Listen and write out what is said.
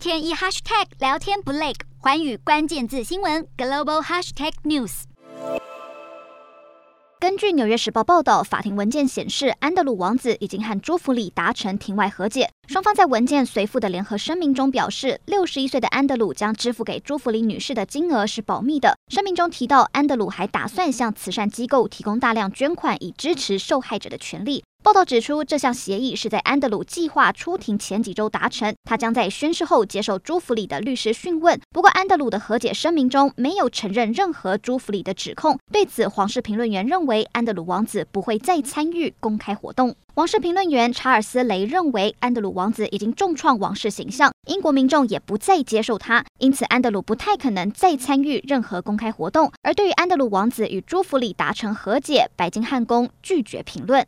天一 hashtag 聊天不累，寰宇关键字新闻 global hashtag news。根据《纽约时报》报道，法庭文件显示，安德鲁王子已经和朱芙里达成庭外和解。双方在文件随附的联合声明中表示，六十一岁的安德鲁将支付给朱芙里女士的金额是保密的。声明中提到，安德鲁还打算向慈善机构提供大量捐款，以支持受害者的权利。报道指出，这项协议是在安德鲁计划出庭前几周达成。他将在宣誓后接受朱弗里的律师讯问。不过，安德鲁的和解声明中没有承认任何朱弗里的指控。对此，皇室评论员认为，安德鲁王子不会再参与公开活动。王室评论员查尔斯·雷认为，安德鲁王子已经重创王室形象，英国民众也不再接受他，因此安德鲁不太可能再参与任何公开活动。而对于安德鲁王子与朱弗里达成和解，白金汉宫拒绝评论。